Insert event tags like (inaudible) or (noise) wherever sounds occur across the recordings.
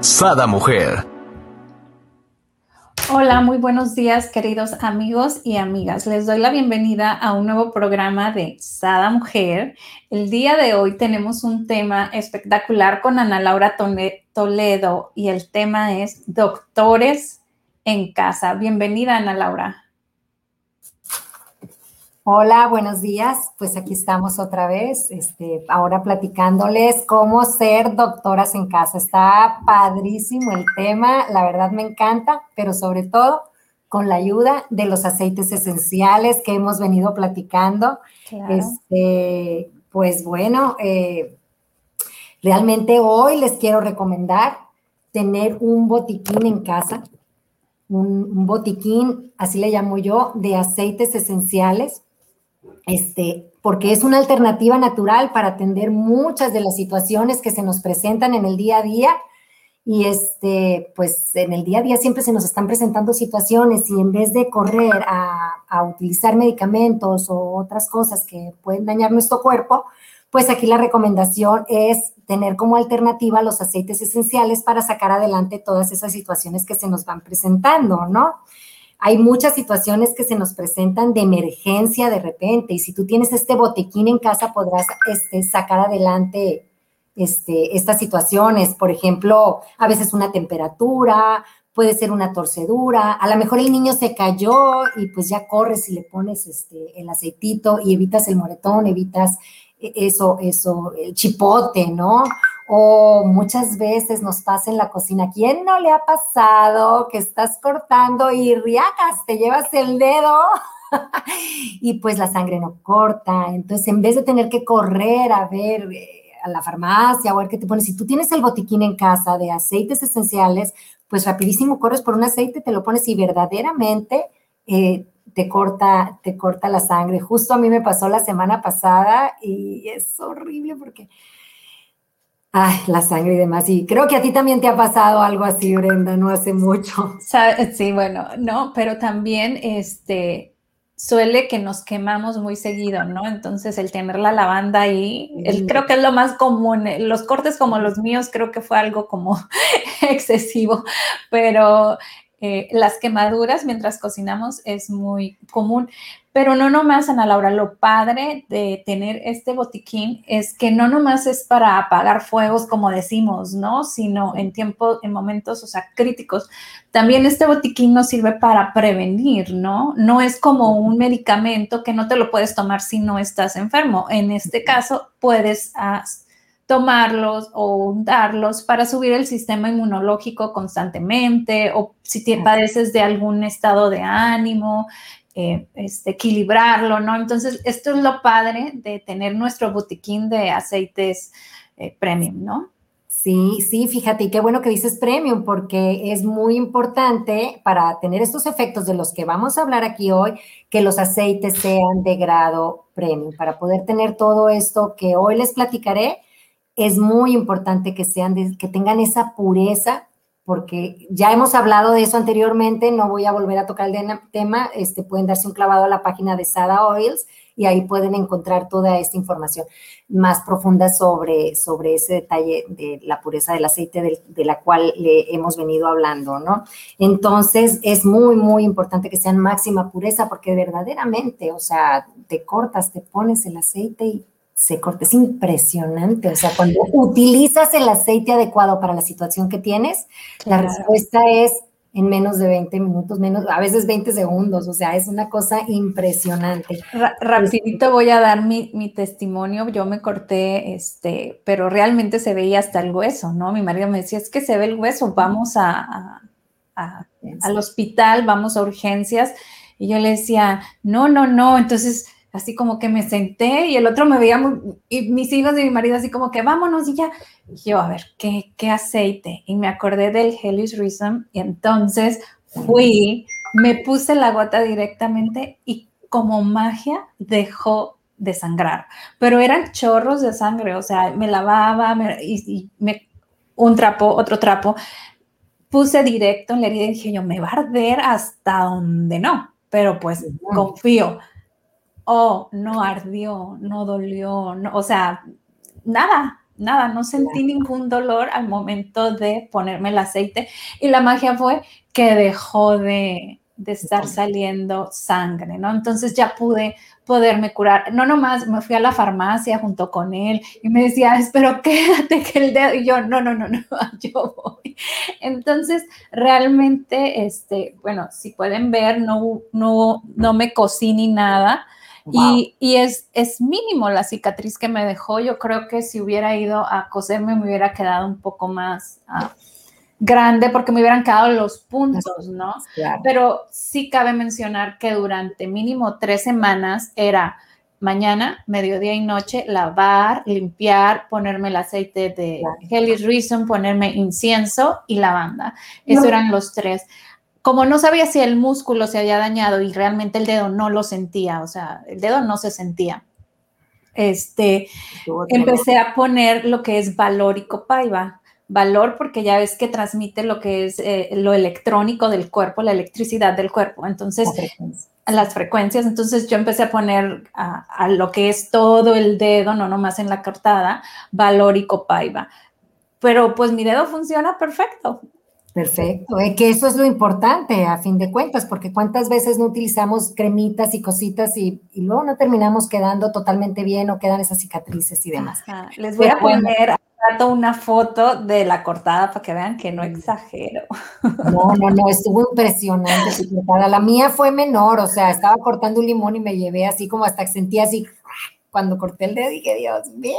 Sada Mujer. Hola, muy buenos días queridos amigos y amigas. Les doy la bienvenida a un nuevo programa de Sada Mujer. El día de hoy tenemos un tema espectacular con Ana Laura Toledo y el tema es doctores en casa. Bienvenida Ana Laura. Hola, buenos días. Pues aquí estamos otra vez, este, ahora platicándoles cómo ser doctoras en casa. Está padrísimo el tema, la verdad me encanta, pero sobre todo con la ayuda de los aceites esenciales que hemos venido platicando. Este, pues bueno, eh, realmente hoy les quiero recomendar tener un botiquín en casa, un botiquín, así le llamo yo, de aceites esenciales este, porque es una alternativa natural para atender muchas de las situaciones que se nos presentan en el día a día. Y este, pues en el día a día siempre se nos están presentando situaciones y en vez de correr a, a utilizar medicamentos o otras cosas que pueden dañar nuestro cuerpo, pues aquí la recomendación es tener como alternativa los aceites esenciales para sacar adelante todas esas situaciones que se nos van presentando, ¿no? Hay muchas situaciones que se nos presentan de emergencia de repente y si tú tienes este botequín en casa podrás este, sacar adelante este, estas situaciones. Por ejemplo, a veces una temperatura, puede ser una torcedura, a lo mejor el niño se cayó y pues ya corres y le pones este, el aceitito y evitas el moretón, evitas e, eso, eso, el chipote, ¿no? O muchas veces nos pasa en la cocina, ¿quién no le ha pasado que estás cortando y riacas, te llevas el dedo (laughs) y pues la sangre no corta? Entonces, en vez de tener que correr a ver eh, a la farmacia o a ver qué te pones, si tú tienes el botiquín en casa de aceites esenciales, pues rapidísimo corres por un aceite, te lo pones y verdaderamente eh, te corta, te corta la sangre. Justo a mí me pasó la semana pasada y es horrible porque Ay, la sangre y demás. Y creo que a ti también te ha pasado algo así, Brenda, no hace mucho. Sí, bueno, no, pero también este suele que nos quemamos muy seguido, ¿no? Entonces el tener la lavanda ahí, creo que es lo más común. Los cortes como los míos creo que fue algo como (laughs) excesivo, pero eh, las quemaduras mientras cocinamos es muy común. Pero no nomás, Ana Laura, lo padre de tener este botiquín es que no nomás es para apagar fuegos, como decimos, ¿no? Sino en tiempo, en momentos, o sea, críticos. También este botiquín nos sirve para prevenir, ¿no? No es como un medicamento que no te lo puedes tomar si no estás enfermo. En este caso, puedes ah, tomarlos o darlos para subir el sistema inmunológico constantemente o si te padeces de algún estado de ánimo, eh, este, equilibrarlo, ¿no? Entonces, esto es lo padre de tener nuestro botiquín de aceites eh, premium, ¿no? Sí, sí, fíjate, y qué bueno que dices premium, porque es muy importante para tener estos efectos de los que vamos a hablar aquí hoy, que los aceites sean de grado premium. Para poder tener todo esto que hoy les platicaré, es muy importante que sean, que tengan esa pureza porque ya hemos hablado de eso anteriormente, no voy a volver a tocar el tema, este, pueden darse un clavado a la página de Sada Oils y ahí pueden encontrar toda esta información más profunda sobre, sobre ese detalle de la pureza del aceite de, la cual le hemos venido hablando, ¿no? Entonces, es muy, muy importante que sean máxima pureza porque verdaderamente, o sea, te cortas, te pones el aceite y se corta. Es impresionante. O sea, cuando utilizas el aceite adecuado para la situación que tienes, la respuesta es en menos de 20 minutos, menos, a veces 20 segundos. O sea, es una cosa impresionante. rapidito voy a dar mi, testimonio. Yo me corté, este, pero realmente se veía hasta el hueso, ¿no? Mi marido me decía, es que se ve el hueso, vamos a, al hospital, vamos a urgencias. Y yo le decía, no, no, no. Entonces así como que me senté y el otro me veía, y mis hijos y mi marido así como que vámonos y ya. yo, a ver, ¿qué, qué aceite? Y me acordé del Hellish Rhythm y entonces fui, me puse la gota directamente y como magia dejó de sangrar, pero eran chorros de sangre, o sea, me lavaba y, me, un trapo, otro trapo, puse directo en la herida y dije yo, me va a arder hasta donde no, pero pues confío. Oh, no ardió, no dolió, no, o sea, nada, nada, no sentí ningún dolor al momento de ponerme el aceite y la magia fue que dejó de, de estar saliendo sangre, ¿no? Entonces ya pude poderme curar. No nomás me fui a la farmacia junto con él y me decía, espero quédate que el dedo, y yo, no, no, no, no, (laughs) yo voy. Entonces, realmente, este, bueno, si pueden ver, no, no, no me cosí ni nada. Y, y, es, es mínimo la cicatriz que me dejó. Yo creo que si hubiera ido a coserme me hubiera quedado un poco más, ah, grande porque me hubieran quedado los puntos, ¿no? Pero sí cabe mencionar que durante mínimo tres semanas era mañana, mediodía y noche, lavar, limpiar, ponerme el aceite de Helly Reason, ponerme incienso y lavanda. Esos eran los tres. Como no sabía si el músculo se había dañado y realmente el dedo no lo sentía, o sea, el dedo no se sentía. Este, empecé a poner lo que es valórico paiva, valor porque ya ves que transmite lo que es eh, lo electrónico del cuerpo, la electricidad del cuerpo. Entonces, las frecuencias. Entonces yo empecé a poner a, lo que es todo el dedo, no nomás en la cortada, valor y copaiba. Pero pues mi dedo funciona perfecto. Perfecto, es que eso es lo importante a fin de cuentas, porque cuántas veces no utilizamos cremitas y cositas y, luego no terminamos quedando totalmente bien o quedan esas cicatrices y demás. Les voy a poner una foto de la cortada para que vean que no exagero. No, no, no, estuvo impresionante su cortada. La mía fue menor, o sea, estaba cortando un limón y me llevé así como hasta que sentía así, cuando corté el dedo dije, Dios mío.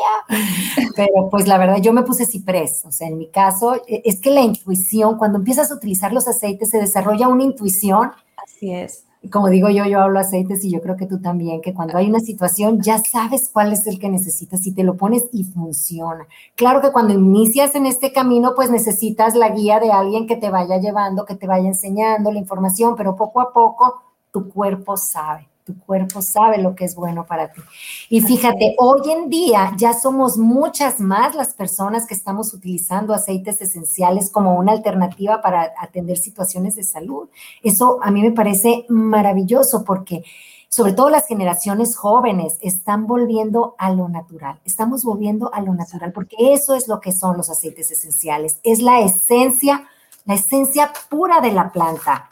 Pero pues la verdad, yo me puse ciprés, o sea, en mi caso, e, es que la intuición, cuando empiezas a utilizar los aceites, se desarrolla una intuición. Así es como digo yo, yo hablo aceites y yo creo que tú también, que cuando hay una situación ya sabes cuál es el que necesitas y te lo pones y funciona. Claro que cuando inicias en este camino, pues necesitas la guía de alguien que te vaya llevando, que te vaya enseñando la información, pero poco a poco tu cuerpo sabe tu cuerpo sabe lo que es bueno para ti. Y fíjate, hoy en día ya somos muchas más las personas que estamos utilizando aceites esenciales como una alternativa para atender situaciones de salud. Eso a mí me parece maravilloso porque sobre todo las generaciones jóvenes están volviendo a lo natural, estamos volviendo a lo natural porque eso es lo que son los aceites esenciales, es la esencia, la esencia pura de la planta.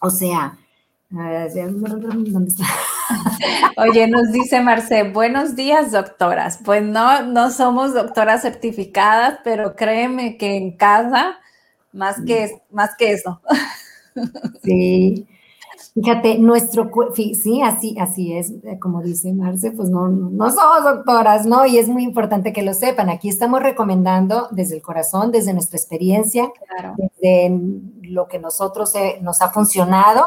O sea, (laughs) Oye, nos dice Marce, buenos días, doctoras. Pues no, no somos doctoras certificadas, pero créeme que en casa, más que, más que eso. (laughs) Sí. Fíjate, nuestro sí, así, así es, eh, como dice Marce, pues no, no somos doctoras, ¿no? Y es muy importante que lo sepan. Aquí estamos recomendando desde el corazón, desde nuestra experiencia, desde lo que nosotros eh, nos ha funcionado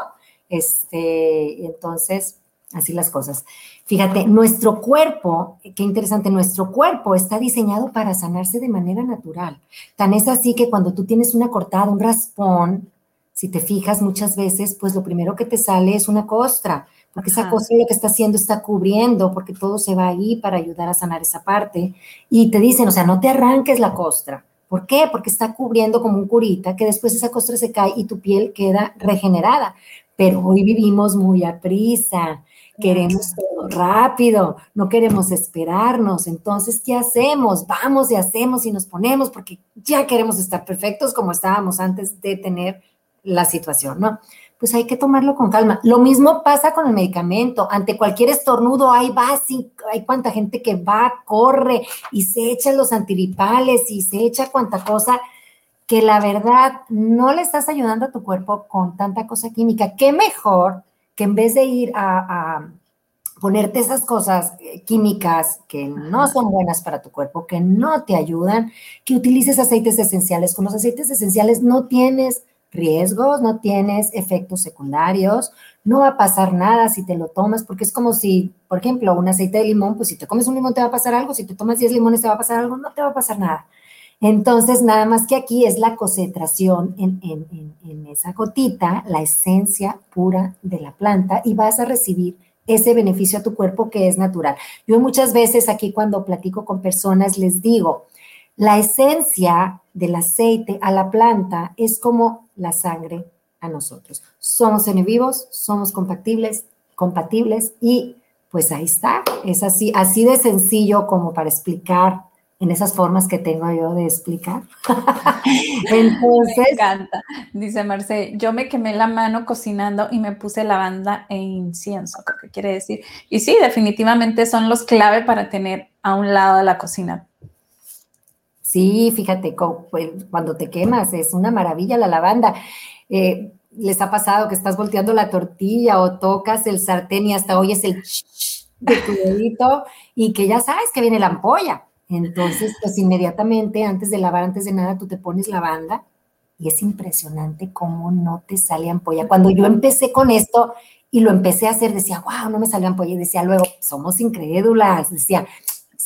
este, entonces, así las cosas. Fíjate, nuestro cuerpo, qué interesante, nuestro cuerpo está diseñado para sanarse de manera natural. Tan es así que cuando tú tienes una cortada, un raspón, si te fijas muchas veces, pues lo primero que te sale es una costra, porque esa costra lo que está haciendo está cubriendo, porque todo se va ahí para ayudar a sanar esa parte. Y te dicen, o sea, no te arranques la costra. ¿Por qué? Porque está cubriendo como un curita, que después esa costra se cae y tu piel queda regenerada pero hoy vivimos muy a prisa, queremos todo rápido, no queremos esperarnos. Entonces, ¿qué hacemos? Vamos y hacemos y nos ponemos porque ya queremos estar perfectos como estábamos antes de tener la situación, ¿no? Pues hay que tomarlo con calma. Lo mismo pasa con el medicamento. Ante cualquier estornudo, hay va, hay cuánta gente que va, corre y se echa los antigripales y se echa cuánta cosa que la verdad no le estás ayudando a tu cuerpo con tanta cosa química. Qué mejor que en vez de ir a, ponerte esas cosas eh, químicas que no son buenas para tu cuerpo, que no te ayudan, que utilices aceites esenciales. Con los aceites esenciales no tienes riesgos, no tienes efectos secundarios, no va a pasar nada si te lo tomas, porque es como si, por ejemplo, un aceite de limón, pues si te comes un limón te va a pasar algo, si te tomas 10 limones te va a pasar algo, no te va a pasar nada. Entonces, nada más que aquí es la concentración en, en, esa gotita, la esencia pura de la planta y vas a recibir ese beneficio a tu cuerpo que es natural. Yo muchas veces aquí cuando platico con personas les digo, la esencia del aceite a la planta es como la sangre a nosotros. Somos vivos, somos compatibles, compatibles y pues ahí está. Es así, así de sencillo como para explicar en esas formas que tengo yo de explicar. (laughs) Entonces, me encanta. Dice Marce, yo me quemé la mano cocinando y me puse lavanda e incienso, ¿qué quiere decir? Y sí, definitivamente son los clave para tener a un lado de la cocina Sí, fíjate, pues, cuando te quemas es una maravilla la lavanda. Eh, ¿Les ha pasado que estás volteando la tortilla o tocas el sartén y hasta oyes el de tu dedito y que ya sabes que viene la ampolla? Entonces, pues inmediatamente, antes de lavar, antes de nada, tú te pones lavanda y es impresionante cómo no te sale ampolla. Cuando yo empecé con esto y lo empecé a hacer, decía, wow, no me salió ampolla. Y decía luego, somos incrédulas. Decía,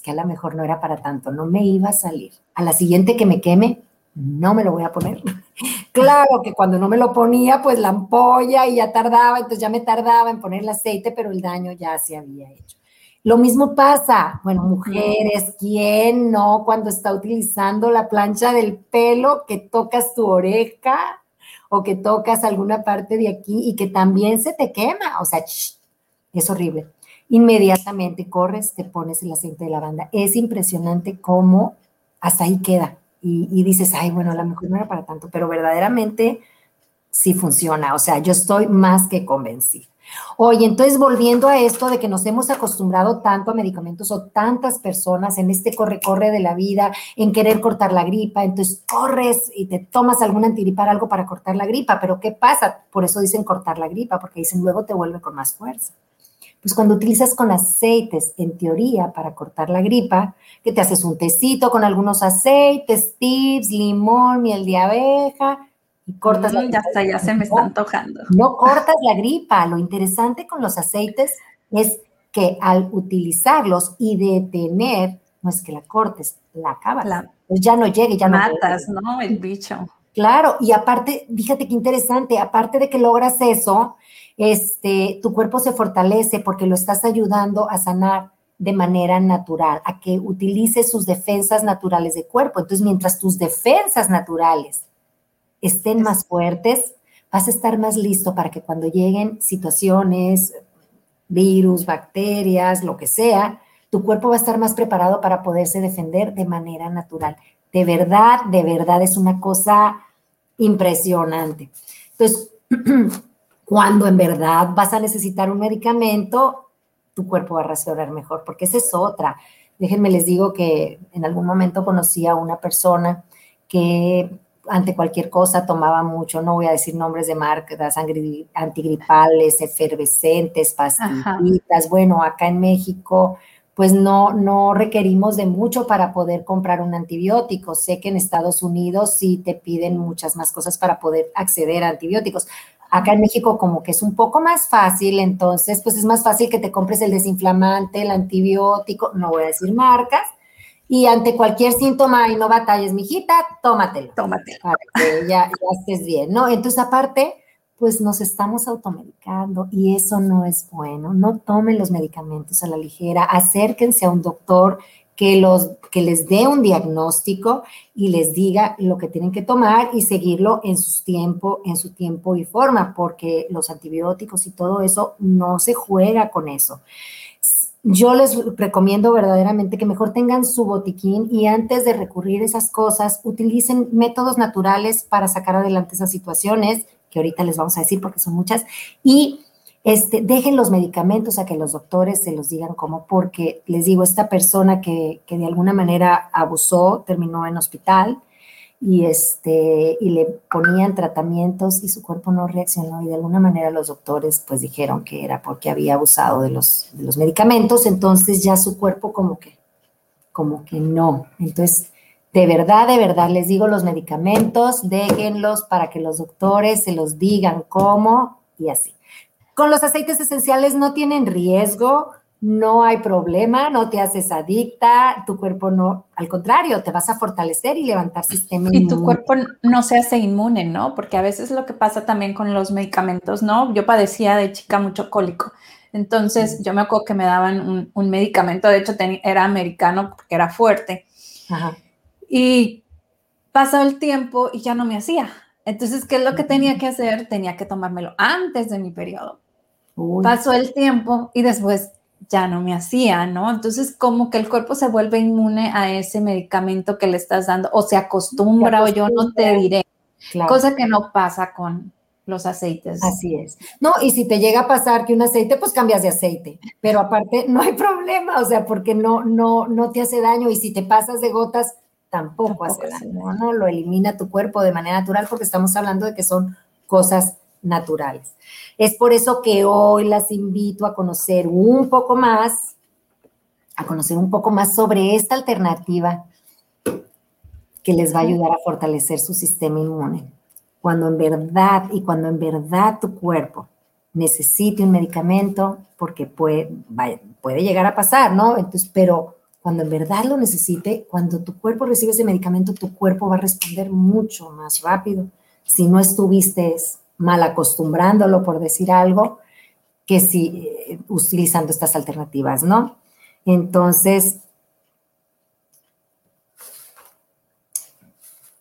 que a lo mejor no era para tanto, no me iba a salir. A la siguiente que me queme, no me lo voy a poner. (laughs) claro que cuando no me lo ponía, pues la ampolla y ya tardaba, entonces ya me tardaba en poner el aceite, pero el daño ya se había hecho. Lo mismo pasa, bueno, mujeres, ¿quién no cuando está utilizando la plancha del pelo que tocas tu oreja o que tocas alguna parte de aquí y que también se te quema? O sea, es horrible inmediatamente corres, te pones el aceite de lavanda. Es impresionante cómo hasta ahí queda. Y, dices, ay, bueno, a lo mejor no era para tanto, pero verdaderamente sí funciona. O sea, yo estoy más que convencida. Oye, entonces volviendo a esto de que nos hemos acostumbrado tanto a medicamentos o tantas personas en este corre-corre de la vida, en querer cortar la gripa, entonces corres y te tomas algún antigripar, algo para cortar la gripa, pero ¿qué pasa? Por eso dicen cortar la gripa, porque dicen luego te vuelve con más fuerza. Pues cuando utilizas con aceites, en teoría, para cortar la gripa, que te haces un tecito con algunos aceites, tips, limón, miel de abeja, y cortas la gripa. Ya está, ya se me está antojando. No cortas la gripa. Lo interesante con los aceites es que al utilizarlos y detener, no es que la cortes, la acabas. pues ya no llegue, ya matas, no. ¿no? El bicho. Claro, y aparte, fíjate qué interesante, aparte de que logras eso, este, tu cuerpo se fortalece porque lo estás ayudando a sanar de manera natural, a que utilice sus defensas naturales de cuerpo. Entonces, mientras tus defensas naturales estén más fuertes, vas a estar más listo para que cuando lleguen situaciones, virus, bacterias, lo que sea, tu cuerpo va a estar más preparado para poderse defender de manera natural. De verdad, de verdad es una cosa impresionante. Entonces, (clears throat) cuando en verdad vas a necesitar un medicamento, tu cuerpo va a reaccionar mejor, porque esa es otra. Déjenme les digo que en algún momento conocí a una persona que ante cualquier cosa tomaba mucho, no voy a decir nombres de marcas, antigripales, efervescentes, pastillitas. Bueno, acá en México, pues no, no requerimos de mucho para poder comprar un antibiótico. Sé que en Estados Unidos sí te piden muchas más cosas para poder acceder a antibióticos. Acá en México como que es un poco más fácil, entonces pues es más fácil que te compres el desinflamante, el antibiótico, no voy a decir marcas, y ante cualquier síntoma y no batalles, mijita, tómatelo. Tómatelo. Para que ya, ya estés bien, ¿no? Entonces aparte, pues nos estamos automedicando y eso no es bueno. No tomen los medicamentos a la ligera, acérquense a un doctor que, los, que les dé un diagnóstico y les diga lo que tienen que tomar y seguirlo en su tiempo, en su tiempo y forma, porque los antibióticos y todo eso no se juega con eso. Yo les recomiendo verdaderamente que mejor tengan su botiquín y antes de recurrir a esas cosas, utilicen métodos naturales para sacar adelante esas situaciones, que ahorita les vamos a decir porque son muchas, y este, dejen los medicamentos a que los doctores se los digan cómo, porque les digo, esta persona que, de alguna manera abusó terminó en hospital y, este, y le ponían tratamientos y su cuerpo no reaccionó y de alguna manera los doctores pues dijeron que era porque había abusado de los, de los medicamentos, entonces ya su cuerpo como que, como que no. Entonces, De verdad, de verdad, les digo los medicamentos, déjenlos para que los doctores se los digan cómo y así. Con los aceites esenciales no tienen riesgo, no hay problema, no te haces adicta, tu cuerpo no, al contrario, te vas a fortalecer y levantar sistema inmune. Y tu cuerpo no se hace inmune, ¿no? Porque a veces lo que pasa también con los medicamentos, ¿no? Yo padecía de chica mucho cólico. Entonces, yo me acuerdo que me daban un, medicamento, de hecho era americano porque era fuerte. Y pasó el tiempo y ya no me hacía. Entonces, ¿qué es lo que tenía que hacer? Tenía que tomármelo antes de mi periodo. Pasó el tiempo y después ya no me hacía, ¿no? Entonces, como que el cuerpo se vuelve inmune a ese medicamento que le estás dando o se acostumbra, o yo no te diré, cosa que no pasa con los aceites. Así es. No, y si te llega a pasar que un aceite, pues cambias de aceite, pero aparte no hay problema, o sea, porque no, no, no te hace daño y si te pasas de gotas, tampoco, hace daño, ¿no? Lo elimina tu cuerpo de manera natural porque estamos hablando de que son cosas naturales. Es por eso que hoy las invito a conocer un poco más, a conocer un poco más sobre esta alternativa que les va a ayudar a fortalecer su sistema inmune. Cuando en verdad y cuando en verdad tu cuerpo necesite un medicamento, porque puede, puede llegar a pasar, ¿no? Entonces, pero cuando en verdad lo necesite, cuando tu cuerpo recibe ese medicamento, tu cuerpo va a responder mucho más rápido. Si no estuviste mal acostumbrándolo, por decir algo, que si eh, utilizando estas alternativas, ¿no? Entonces,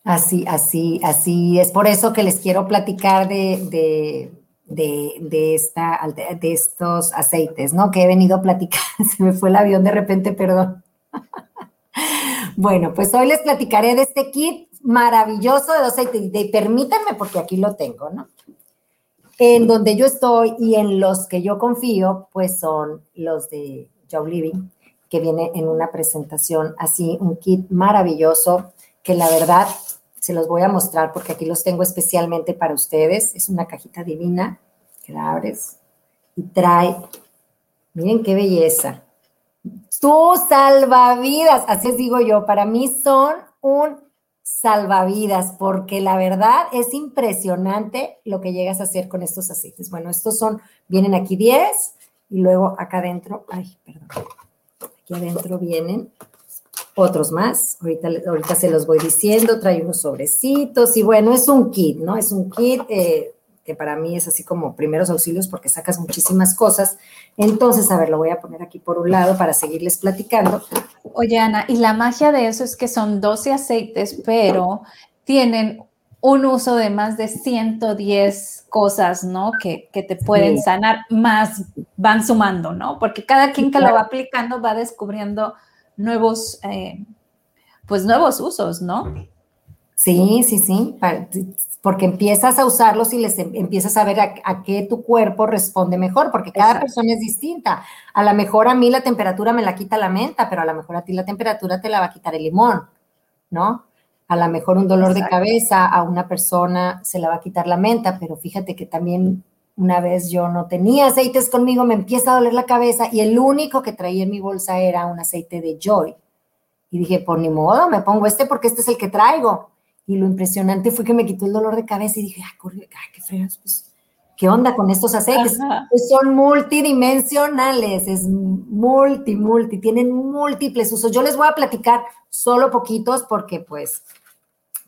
así, así, así, es por eso que les quiero platicar de, de, esta, de estos aceites, ¿no? Que he venido a platicar, (laughs) se me fue el avión de repente, perdón. bueno, pues hoy les platicaré de este kit maravilloso de aceites, de, permítanme porque aquí lo tengo, ¿no? En donde yo estoy y en los que yo confío, pues son los de Joe Living, que viene en una presentación así, un kit maravilloso, que la verdad se los voy a mostrar porque aquí los tengo especialmente para ustedes. Es una cajita divina que la abres y trae, miren qué belleza. Tu salvavidas, así os digo yo, para mí son un salvavidas, porque la verdad es impresionante lo que llegas a hacer con estos aceites. Bueno, estos son, vienen aquí 10 y luego acá adentro, ay, perdón, aquí adentro vienen otros más. Ahorita, ahorita se los voy diciendo, trae unos sobrecitos y bueno, es un kit, ¿no? Es un kit eh, que para mí es así como primeros auxilios porque sacas muchísimas cosas. Entonces, a ver, lo voy a poner aquí por un lado para seguirles platicando. Oye, Ana, y la magia de eso es que son 12 aceites, pero tienen un uso de más de 110 cosas, ¿no? Que, te pueden sanar, más van sumando, ¿no? Porque cada quien que lo va aplicando va descubriendo nuevos, eh, pues nuevos usos, ¿no? Sí, sí, sí porque empiezas a usarlos y les em, empiezas a ver a, qué tu cuerpo responde mejor, porque cada persona es distinta. A lo mejor a mí la temperatura me la quita la menta, pero a lo mejor a ti la temperatura te la va a quitar el limón, ¿no? A lo mejor un dolor de cabeza a una persona se la va a quitar la menta, pero fíjate que también una vez yo no tenía aceites conmigo, me empieza a doler la cabeza y el único que traía en mi bolsa era un aceite de Joy. Y dije, por ni modo, me pongo este porque este es el que traigo. Y lo impresionante fue que me quitó el dolor de cabeza y dije, ay, qué fregas, pues, ¿qué onda con estos aceites? Pues son multidimensionales, es multi, multi, tienen múltiples usos. Yo les voy a platicar solo poquitos porque, pues,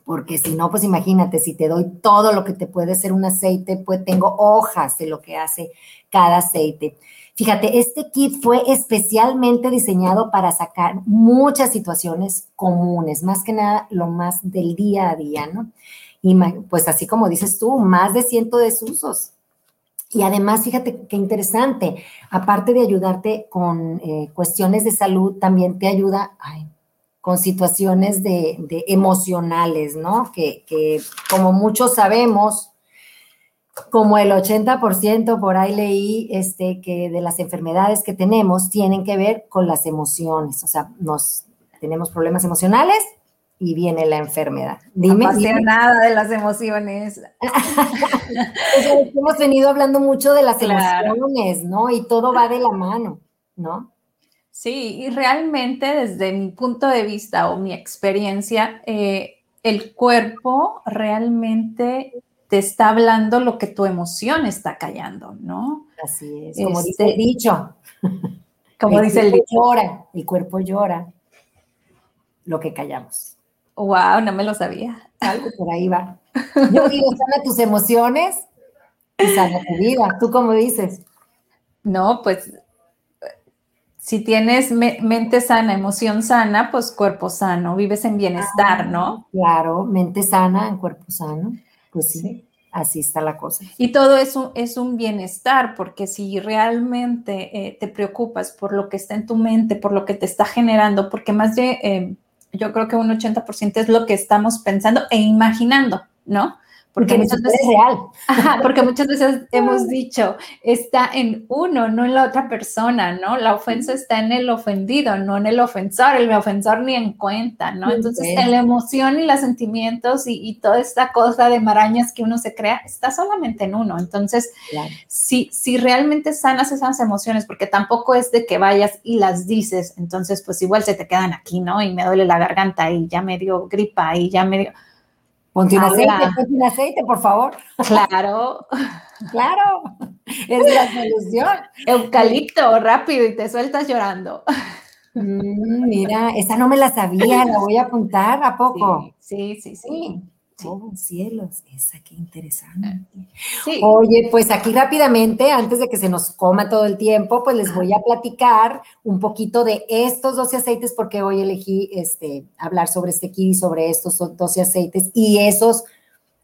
porque si no, pues imagínate, si te doy todo lo que te puede ser un aceite, pues tengo hojas de lo que hace cada aceite. Fíjate, este kit fue especialmente diseñado para sacar muchas situaciones comunes, más que nada lo más del día a día, ¿no? Y pues así como dices tú, más de ciento de usos. Y además, fíjate qué interesante, aparte de ayudarte con eh, cuestiones de salud, también te ayuda con situaciones de, emocionales, ¿no? Que, que como muchos sabemos, como el 80% por ahí leí este, que de las enfermedades que tenemos tienen que ver con las emociones. O sea, nos tenemos problemas emocionales y viene la enfermedad. Dime. No nada de las emociones. (laughs) hemos venido hablando mucho de las emociones, ¿no? Y todo va de la mano, ¿no? Sí, y realmente desde mi punto de vista o mi experiencia, eh, el cuerpo realmente te está hablando lo que tu emoción está callando, ¿no? Así es, como dice el este, dicho. (laughs) Como dice el dicho. Llora, el cuerpo llora lo que callamos. Wow, no me lo sabía. Algo por ahí va. (laughs) Yo digo, sana tus emociones y sana tu vida. ¿Tú cómo dices? No, pues si tienes mente sana, emoción sana, pues cuerpo sano, vives en bienestar, ah, ¿no? Claro, mente sana en cuerpo sano. Pues sí, así está la cosa. Y todo eso es un bienestar, porque si realmente eh, te preocupas por lo que está en tu mente, por lo que te está generando, porque más de, eh, yo creo que un 80% es lo que estamos pensando e imaginando, ¿no? Porque, muchas veces es real. (laughs) porque muchas veces hemos dicho, está en uno, no en la otra persona, ¿no? La ofensa está en el ofendido, no en el ofensor, el ofensor ni en cuenta, ¿no? Entonces, la emoción y los sentimientos y, toda esta cosa de marañas que uno se crea está solamente en uno. Entonces, si, si realmente sanas esas emociones, porque tampoco es de que vayas y las dices, entonces, pues igual se te quedan aquí, ¿no? Y me duele la garganta y ya me dio gripa y ya me dio Ponte un aceite, ponte un aceite, por favor. Claro. (laughs) claro. Es la solución. Eucalipto, rápido, y te sueltas llorando. Mm, mira, esa no me la sabía, la voy a apuntar, ¿a poco? sí, sí. sí. Oh, cielos, esa qué interesante. Oye, pues aquí rápidamente, antes de que se nos coma todo el tiempo, pues les voy a platicar un poquito de estos 12 aceites, porque hoy elegí este, hablar sobre este y sobre estos 12 aceites y esos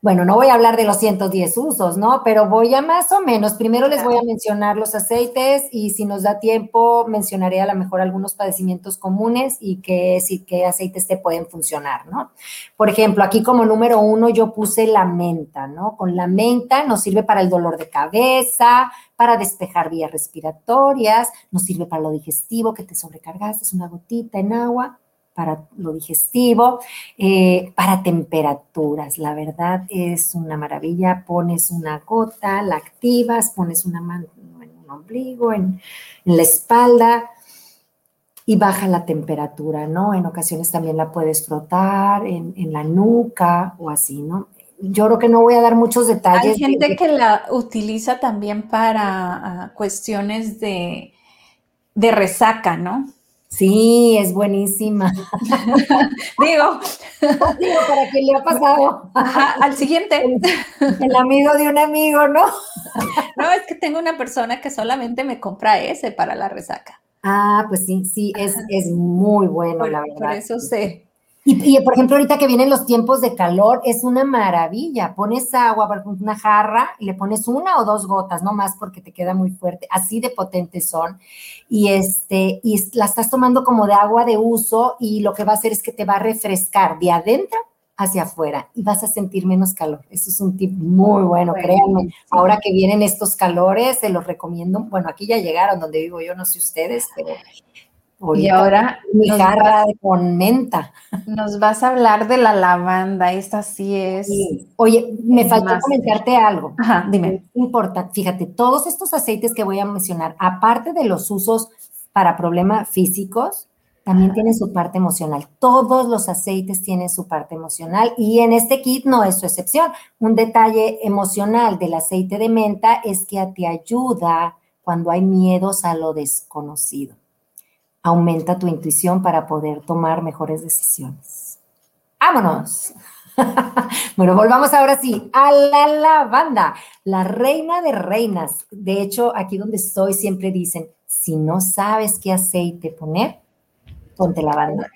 bueno, no voy a hablar de los 110 usos, ¿no? Pero voy a más o menos, primero les voy a mencionar los aceites y si nos da tiempo mencionaré a lo mejor algunos padecimientos comunes y qué, sí, qué aceites te pueden funcionar, ¿no? Por ejemplo, aquí como número uno yo puse la menta, ¿no? Con la menta nos sirve para el dolor de cabeza, para despejar vías respiratorias, nos sirve para lo digestivo, que te sobrecargaste, es una gotita en agua, para lo digestivo, eh, para temperaturas. La verdad es una maravilla. Pones una gota, la activas, pones una mano en un ombligo, en, la espalda y baja la temperatura, ¿no? En ocasiones también la puedes frotar en, la nuca o así, ¿no? Yo creo que no voy a dar muchos detalles. Hay gente que la utiliza también para ah, cuestiones de, de resaca, ¿no? Sí, es buenísima. (laughs) Digo. Digo, para qué le ha pasado. al siguiente. El, amigo de un amigo, ¿no? No, es que tengo una persona que solamente me compra ese para la resaca. Ah, pues sí, sí, es, es muy bueno, la verdad. Por eso sé. Y, por ejemplo, ahorita que vienen los tiempos de calor, es una maravilla. Pones agua, una jarra, y le pones una o dos gotas, no más porque te queda muy fuerte. Así de potentes son. Y, este, y la estás tomando como de agua de uso y lo que va a hacer es que te va a refrescar de adentro hacia afuera y vas a sentir menos calor. Eso es un tip muy bueno, créanme. Ahora que vienen estos calores, se los recomiendo. Bueno, aquí ya llegaron donde vivo yo, no sé ustedes, pero y ahora mi jarra con menta. Nos vas a hablar de la lavanda, esta sí es. Oye, me faltó comentarte algo. Ajá, dime. Importa, fíjate, todos estos aceites que voy a mencionar, aparte de los usos para problemas físicos, también tienen su parte emocional. Todos los aceites tienen su parte emocional y en este kit no es su excepción. Un detalle emocional del aceite de menta es que te ayuda cuando hay miedos a lo desconocido aumenta tu intuición para poder tomar mejores decisiones. ¡Vámonos! (laughs) bueno, volvamos ahora sí a la lavanda, la reina de reinas. De hecho, aquí donde estoy siempre dicen, si no sabes qué aceite poner, ponte lavanda.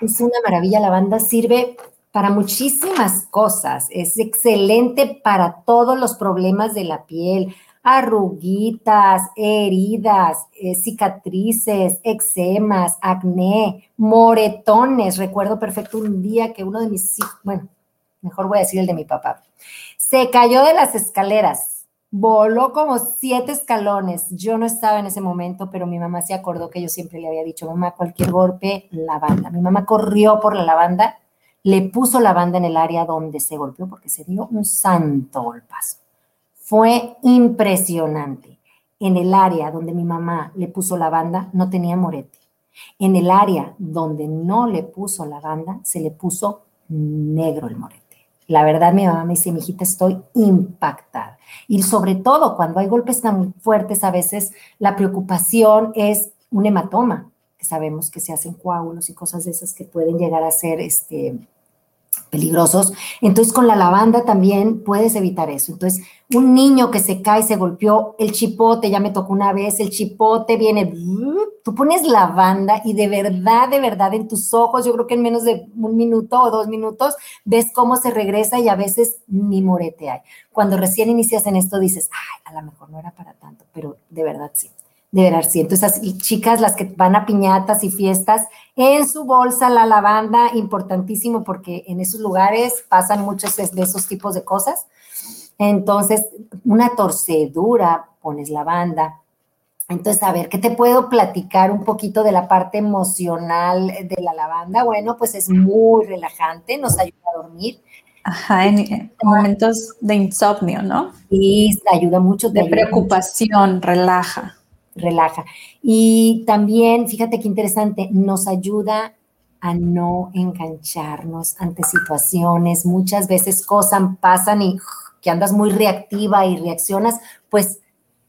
Es una maravilla, la lavanda sirve para muchísimas cosas. Es excelente para todos los problemas de la piel, arruguitas, heridas, eh, cicatrices, eczemas, acné, moretones. Recuerdo perfecto un día que uno de mis hijos, bueno, mejor voy a decir el de mi papá, se cayó de las escaleras, voló como siete escalones. Yo no estaba en ese momento, pero mi mamá se acordó que yo siempre le había dicho, mamá, cualquier golpe, lavanda. Mi mamá corrió por la lavanda, le puso lavanda en el área donde se golpeó porque se dio un santo golpazo. Fue impresionante. En el área donde mi mamá le puso la banda, no tenía morete, En el área donde no le puso lavanda, se le puso negro el morete. La verdad, mi mamá me dice, mi hijita, estoy impactada. Y sobre todo cuando hay golpes tan fuertes, a veces la preocupación es un hematoma, que sabemos que se hacen coágulos y cosas de esas que pueden llegar a ser este, peligrosos. Entonces, con la lavanda también puedes evitar eso. Entonces, un niño que se cae, se golpeó, el chipote, ya me tocó una vez, el chipote viene, tú pones lavanda y de verdad, de verdad, en tus ojos, yo creo que en menos de un minuto o dos minutos, ves cómo se regresa y a veces ni morete hay. Cuando recién inicias en esto dices, ay, a lo mejor no era para tanto, pero de verdad sí de verdad sí. Entonces, chicas, las que van a piñatas y fiestas, en su bolsa la lavanda, importantísimo porque en esos lugares pasan muchos de esos tipos de cosas. Entonces, una torcedura, pones lavanda. Entonces, a ver, ¿qué te puedo platicar un poquito de la parte emocional de la lavanda? Bueno, pues es muy relajante, nos ayuda a dormir. Ajá, en, momentos de insomnio, ¿no? Y ayuda mucho. De preocupación, relaja relaja. Y también, fíjate qué interesante, nos ayuda a no engancharnos ante situaciones. Muchas veces cosas pasan y que andas muy reactiva y reaccionas, pues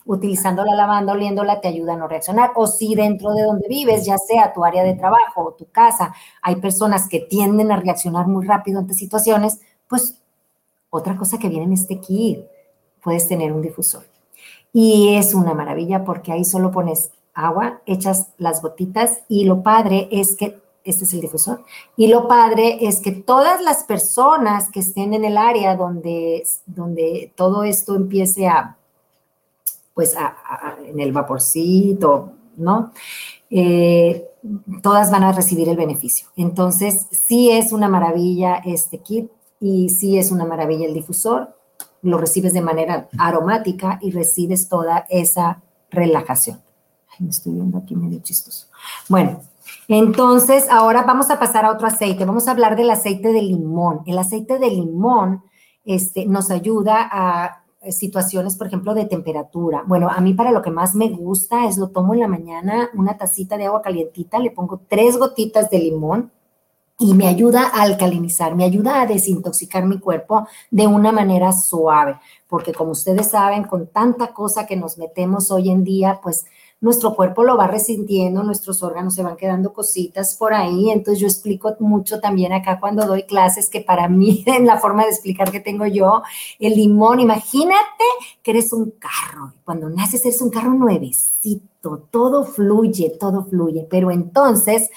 utilizando la lavanda, oliéndola, te ayuda a no reaccionar. O si dentro de donde vives, ya sea tu área de trabajo o tu casa, hay personas que tienden a reaccionar muy rápido ante situaciones, pues otra cosa que viene en este kit, puedes tener un difusor. Y es una maravilla porque ahí solo pones agua, echas las gotitas y lo padre es que, este es el difusor, y lo padre es que todas las personas que estén en el área donde, donde todo esto empiece a, pues en el vaporcito, ¿no? Eh, todas van a recibir el beneficio. Entonces, sí es una maravilla este kit y sí es una maravilla el difusor lo recibes de manera aromática y recibes toda esa relajación. Me estoy viendo aquí medio chistoso. Bueno, entonces ahora vamos a pasar a otro aceite. Vamos a hablar del aceite de limón. El aceite de limón este, nos ayuda a situaciones, por ejemplo, de temperatura. Bueno, a mí para lo que más me gusta es lo tomo en la mañana, una tacita de agua calientita, le pongo tres gotitas de limón, y me ayuda a alcalinizar, me ayuda a desintoxicar mi cuerpo de una manera suave, porque como ustedes saben, con tanta cosa que nos metemos hoy en día, pues nuestro cuerpo lo va resintiendo, nuestros órganos se van quedando cositas por ahí. Entonces yo explico mucho también acá cuando doy clases que para mí, (laughs) en la forma de explicar que tengo yo, el limón, imagínate que eres un carro. Cuando naces eres un carro nuevecito, todo fluye, todo fluye. Pero entonces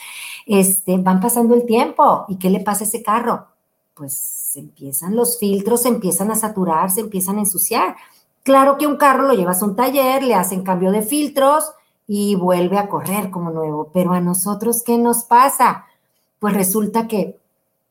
este, van pasando el tiempo. ¿Y qué le pasa a ese carro? Pues empiezan los filtros, se empiezan a saturar, se empiezan a ensuciar. Claro que un carro lo llevas a un taller, le hacen cambio de filtros y vuelve a correr como nuevo. Pero a nosotros, ¿qué nos pasa? Pues resulta que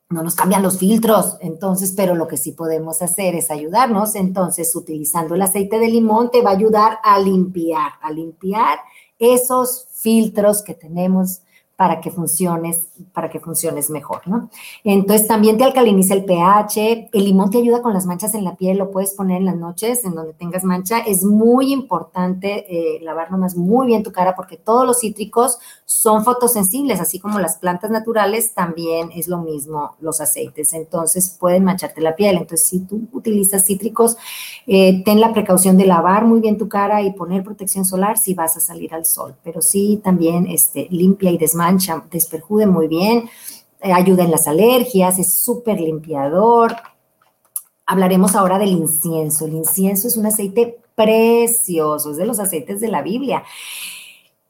no nos cambian los filtros, entonces, pero lo que sí podemos hacer es ayudarnos. Entonces, utilizando el aceite de limón te va a ayudar a limpiar, a limpiar esos filtros que tenemos para que funciones, para que funciones mejor, ¿no? Entonces también te alcaliniza el pH, el limón te ayuda con las manchas en la piel, lo puedes poner en las noches en donde tengas mancha. Es muy importante eh, lavar nomás muy bien tu cara porque todos los cítricos son fotosensibles, así como las plantas naturales también es lo mismo los aceites, entonces pueden mancharte la piel. Entonces si tú utilizas cítricos, eh, ten la precaución de lavar muy bien tu cara y poner protección solar si vas a salir al sol, pero sí también este, limpia y desmancha mancha, desperjude muy bien, eh, ayuda en las alergias, es súper limpiador. Hablaremos ahora del incienso. El incienso es un aceite precioso, es de los aceites de la Biblia.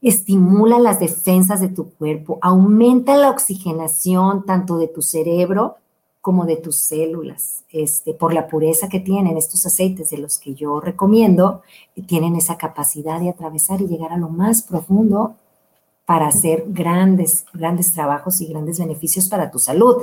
Estimula las defensas de tu cuerpo, aumenta la oxigenación tanto de tu cerebro como de tus células. Este, por la pureza que tienen estos aceites de los que yo recomiendo, tienen esa capacidad de atravesar y llegar a lo más profundo para hacer grandes, grandes trabajos y grandes beneficios para tu salud.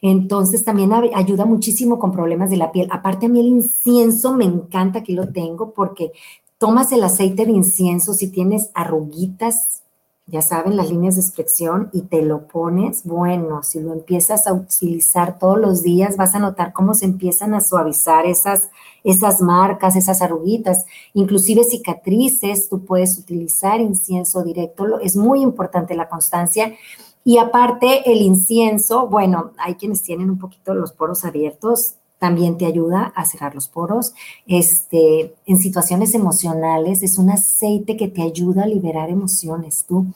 Entonces también ayuda muchísimo con problemas de la piel. Aparte a mí el incienso me encanta, aquí lo tengo, porque tomas el aceite de incienso si tienes arruguitas ya saben, las líneas de expresión y te lo pones, bueno, si lo empiezas a utilizar todos los días, vas a notar cómo se empiezan a suavizar esas, esas marcas, esas arruguitas, inclusive cicatrices, tú puedes utilizar incienso directo, es muy importante la constancia. Y aparte el incienso, bueno, hay quienes tienen un poquito los poros abiertos, también te ayuda a cerrar los poros. Este, en situaciones emocionales es un aceite que te ayuda a liberar emociones. Tú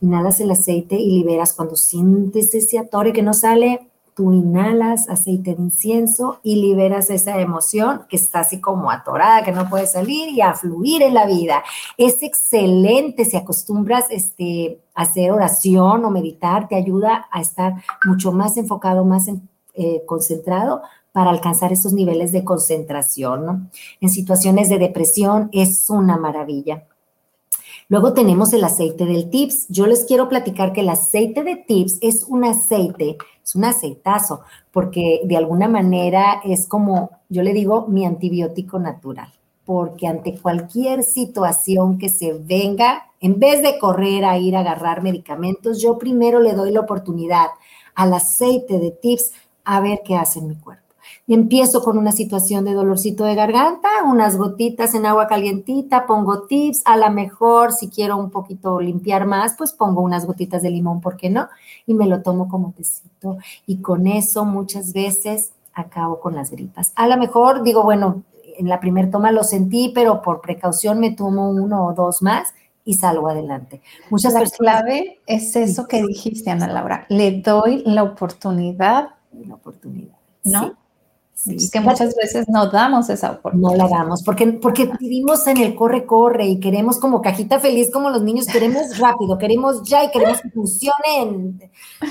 inhalas el aceite y liberas cuando sientes ese atore que no sale, tú inhalas aceite de incienso y liberas esa emoción que está así como atorada, que no puede salir y a fluir en la vida. Es excelente si acostumbras este, a hacer oración o meditar, te ayuda a estar mucho más enfocado, más eh, concentrado para alcanzar esos niveles de concentración. ¿no? En situaciones de depresión es una maravilla. Luego tenemos el aceite del tips. Yo les quiero platicar que el aceite de tips es un aceite, es un aceitazo, porque de alguna manera es como, yo le digo, mi antibiótico natural, porque ante cualquier situación que se venga, en vez de correr a ir a agarrar medicamentos, yo primero le doy la oportunidad al aceite de tips a ver qué hace en mi cuerpo. Empiezo con una situación de dolorcito de garganta, unas gotitas en agua calientita, pongo tips, a lo mejor si quiero un poquito limpiar más, pues pongo unas gotitas de limón, ¿por qué no? Y me lo tomo como tecito. Y con eso muchas veces acabo con las gripas. A lo mejor digo, bueno, en la primera toma lo sentí, pero por precaución me tomo uno o dos más y salgo adelante. Muchas la clave es eso que dijiste, Ana Laura. Le doy la oportunidad. La oportunidad. ¿No? Es que muchas veces no damos esa oportunidad. No la damos, porque, porque vivimos en el corre, corre y queremos como cajita feliz, como los niños, queremos rápido, queremos ya y queremos que funcione en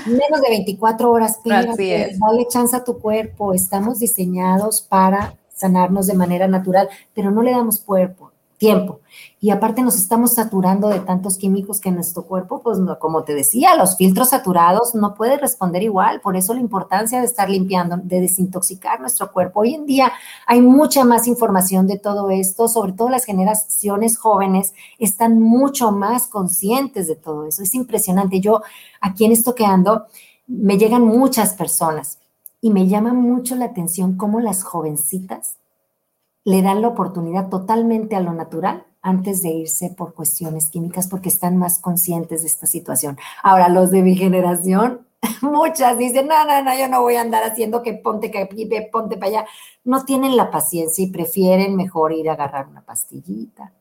menos de 24 horas. Así es. Dale chance a tu cuerpo, estamos diseñados para sanarnos de manera natural, pero no le damos cuerpo, tiempo. Y aparte nos estamos saturando de tantos químicos que nuestro cuerpo, pues como te decía, los filtros saturados no puede responder igual. Por eso la importancia de estar limpiando, de desintoxicar nuestro cuerpo. Hoy en día hay mucha más información de todo esto, sobre todo las generaciones jóvenes están mucho más conscientes de todo eso. Es impresionante. Yo aquí en esto que ando, me llegan muchas personas y me llama mucho la atención cómo las jovencitas le dan la oportunidad totalmente a lo natural antes de irse por cuestiones químicas porque están más conscientes de esta situación. Ahora, los de mi generación, (laughs) muchas dicen, no, no, no, yo no voy a andar haciendo que ponte que ponte para allá. No tienen la paciencia y prefieren mejor ir a agarrar una pastillita.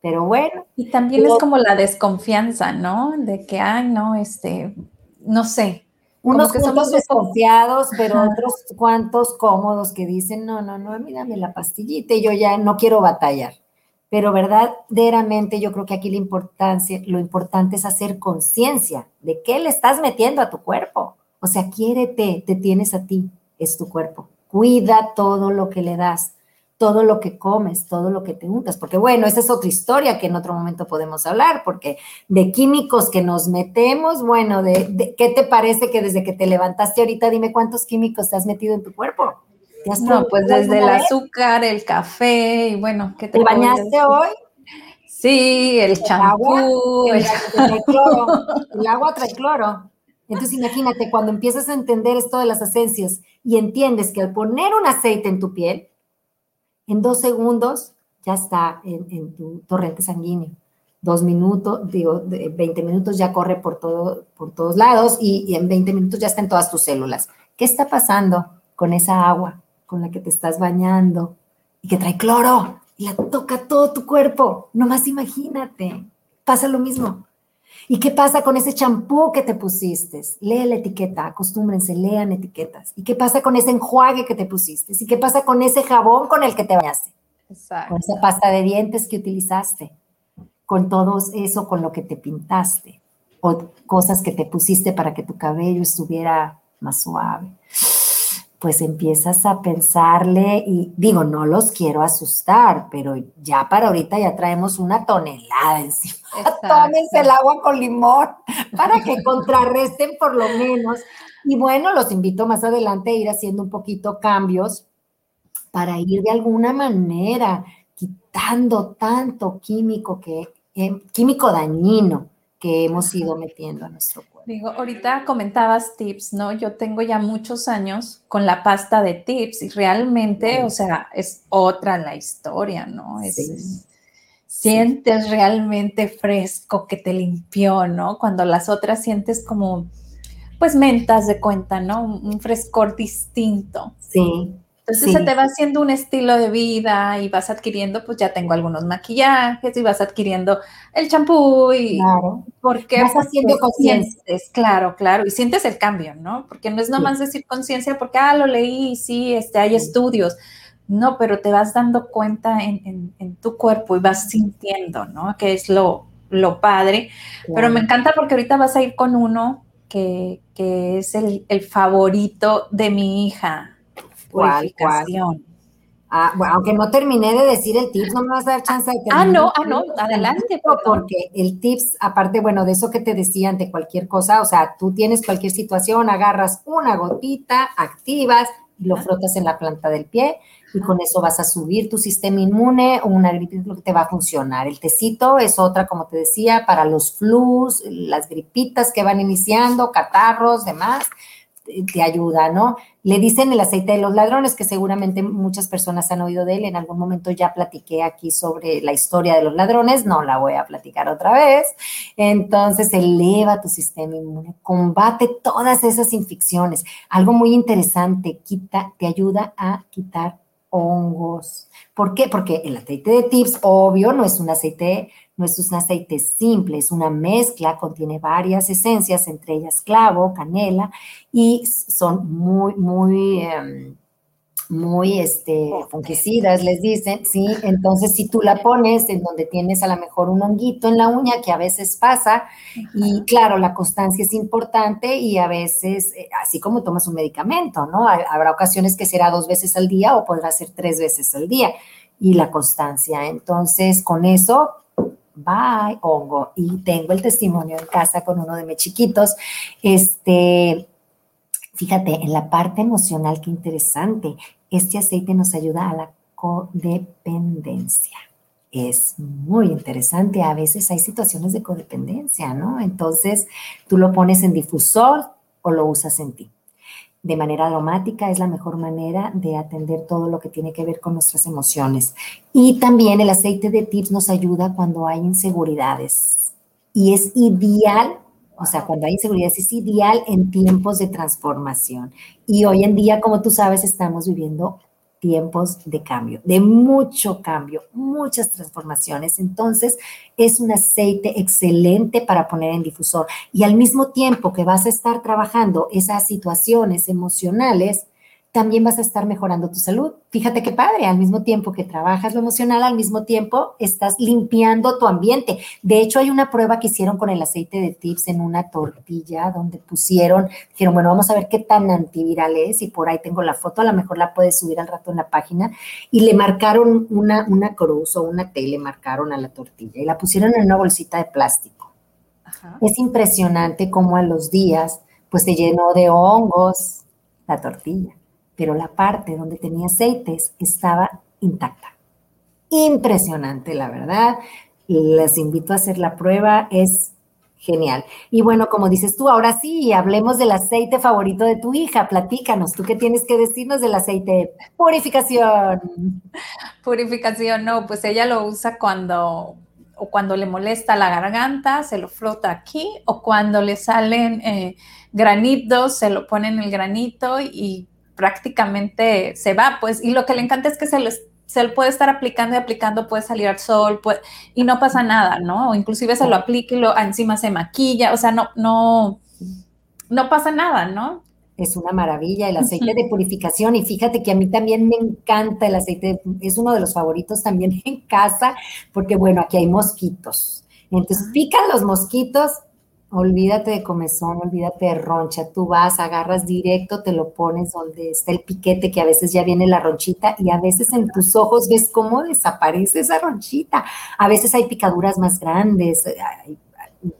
Pero bueno. Y también es como la desconfianza, ¿no? De que, ay, no, este, no sé, unos que somos desconfiados, pero otros cuantos cómodos que dicen, no, no, no, mírame la pastillita y yo ya no quiero batallar. Pero verdaderamente yo creo que aquí la importancia, lo importante es hacer conciencia de qué le estás metiendo a tu cuerpo. O sea, quiérete, te tienes a ti, es tu cuerpo. Cuida todo lo que le das, todo lo que comes, todo lo que te untas, porque bueno, esa es otra historia que en otro momento podemos hablar, porque de químicos que nos metemos, bueno, de, ¿qué te parece que desde que te levantaste ahorita, dime cuántos químicos te has metido en tu cuerpo? No, pues desde el azúcar, el café y bueno, ¿qué te, ¿Te bañaste hoy? Sí, el, champú. El, el agua trae cloro. Entonces imagínate, cuando empiezas a entender esto de las esencias y entiendes que al poner un aceite en tu piel, en dos segundos ya está en, tu torrente sanguíneo. Dos minutos, digo, 20 minutos ya corre por, todo, por todos lados y, y en 20 minutos ya está en todas tus células. ¿Qué está pasando con esa agua? con la que te estás bañando y que trae cloro y la toca todo tu cuerpo. Nomás imagínate, pasa lo mismo. ¿Y qué pasa con ese champú que te pusiste? Lee la etiqueta, acostúmbrense, lean etiquetas. ¿Y qué pasa con ese enjuague que te pusiste? ¿Y qué pasa con ese jabón con el que te bañaste? Exacto. Con esa pasta de dientes que utilizaste, con todo eso con lo que te pintaste, o cosas que te pusiste para que tu cabello estuviera más suave pues empiezas a pensarle y digo, no los quiero asustar, pero ya para ahorita ya traemos una tonelada encima. (laughs) Tómense el agua con limón para que contrarresten por lo menos. Y bueno, los invito más adelante a ir haciendo un poquito cambios para ir de alguna manera quitando tanto químico que eh, químico dañino que hemos ido metiendo a nuestro. Digo, ahorita comentabas tips, ¿no? Yo tengo ya muchos años con la pasta de tips y realmente, o sea, es otra la historia, ¿no? Es, sientes realmente fresco que te limpió, ¿no? Cuando las otras sientes como, pues mentas de cuenta, ¿no? Un frescor distinto. Sí. Entonces se te va haciendo un estilo de vida y vas adquiriendo, pues ya tengo algunos maquillajes y vas adquiriendo el champú y claro. porque vas haciendo conciencia. Claro, claro, y sientes el cambio, ¿no? Porque no es nomás decir conciencia porque, ah, lo leí, sí, este, hay estudios. No, pero te vas dando cuenta en, tu cuerpo y vas sintiendo, ¿no? Que es lo, lo padre. Pero me encanta porque ahorita vas a ir con uno que, es el, el favorito de mi hija purificación. Ah, bueno, aunque no terminé de decir el tips, no me vas a dar chance de terminar. Ah, no, ah, no, adelante. Porque el tips, aparte, bueno, de eso que te decía ante cualquier cosa, o sea, tú tienes cualquier situación, agarras una gotita, activas y lo frotas en la planta del pie y con eso vas a subir tu sistema inmune o una gripita que te va a funcionar. El tecito es otra, como te decía, para los flus, las gripitas que van iniciando, catarros, demás te ayuda, ¿no? Le dicen el aceite de los ladrones, que seguramente muchas personas han oído de él. En algún momento ya platiqué aquí sobre la historia de los ladrones, no la voy a platicar otra vez. Entonces, eleva tu sistema inmune, combate todas esas infecciones. Algo muy interesante, quita, te ayuda a quitar hongos. ¿Por qué? Porque el aceite de tips, obvio, no es un aceite no es un aceite simple, es una mezcla, contiene varias esencias, entre ellas clavo, canela, y son muy, muy, em, muy este, fungicidas, les dicen, ¿sí? Entonces, si tú la pones en donde tienes a lo mejor un honguito en la uña, que a veces pasa, y claro, la constancia es importante y a veces, eh, así como tomas un medicamento, ¿no? Habrá ocasiones que será dos veces al día o podrá ser tres veces al día, y la constancia. Entonces, con eso bye, hongo. Y tengo el testimonio en casa con uno de mis chiquitos. Este, fíjate, en la parte emocional, qué interesante. Este aceite nos ayuda a la codependencia. Es muy interesante. A veces hay situaciones de codependencia, ¿no? Entonces, tú lo pones en difusor o lo usas en ti de manera aromática es la mejor manera de atender todo lo que tiene que ver con nuestras emociones. Y también el aceite de tips nos ayuda cuando hay inseguridades. Y es ideal, o sea, cuando hay inseguridades, es ideal en tiempos de transformación. Y hoy en día, como tú sabes, estamos viviendo tiempos de cambio, de mucho cambio, muchas transformaciones. Entonces, es un aceite excelente para poner en difusor. Y al mismo tiempo que vas a estar trabajando esas situaciones emocionales, también vas a estar mejorando tu salud. Fíjate qué padre, al mismo tiempo que trabajas lo emocional, al mismo tiempo estás limpiando tu ambiente. De hecho, hay una prueba que hicieron con el aceite de tips en una tortilla donde pusieron, dijeron, bueno, vamos a ver qué tan antiviral es y por ahí tengo la foto, a lo mejor la puedes subir al rato en la página y le marcaron una, una cruz o una T, le marcaron a la tortilla y la pusieron en una bolsita de plástico. Es impresionante cómo a los días pues se llenó de hongos la tortilla pero la parte donde tenía aceites estaba intacta. Impresionante, la verdad. Les invito a hacer la prueba, es genial. Y bueno, como dices tú, ahora sí, hablemos del aceite favorito de tu hija. Platícanos, ¿tú qué tienes que decirnos del aceite de purificación? Purificación, no, pues ella lo usa cuando o cuando le molesta la garganta, se lo frota aquí, o cuando le salen eh, granitos, se lo pone en el granito y prácticamente se va, pues, y lo que le encanta es que se, se le puede estar aplicando y aplicando, puede salir al sol, puede, y no pasa nada, ¿no? O inclusive se lo aplica y lo, encima se maquilla, o sea, no, no, no pasa nada, ¿no? Es una maravilla el aceite de purificación y fíjate que a mí también me encanta el aceite, es uno de los favoritos también (laughs) en casa, porque bueno, aquí hay mosquitos. Entonces pican los mosquitos Olvídate de comezón, olvídate de roncha. Tú vas, agarras directo, te lo pones donde está el piquete, que a veces ya viene la ronchita, y a veces en tus ojos ves cómo desaparece esa ronchita. A veces hay picaduras más grandes.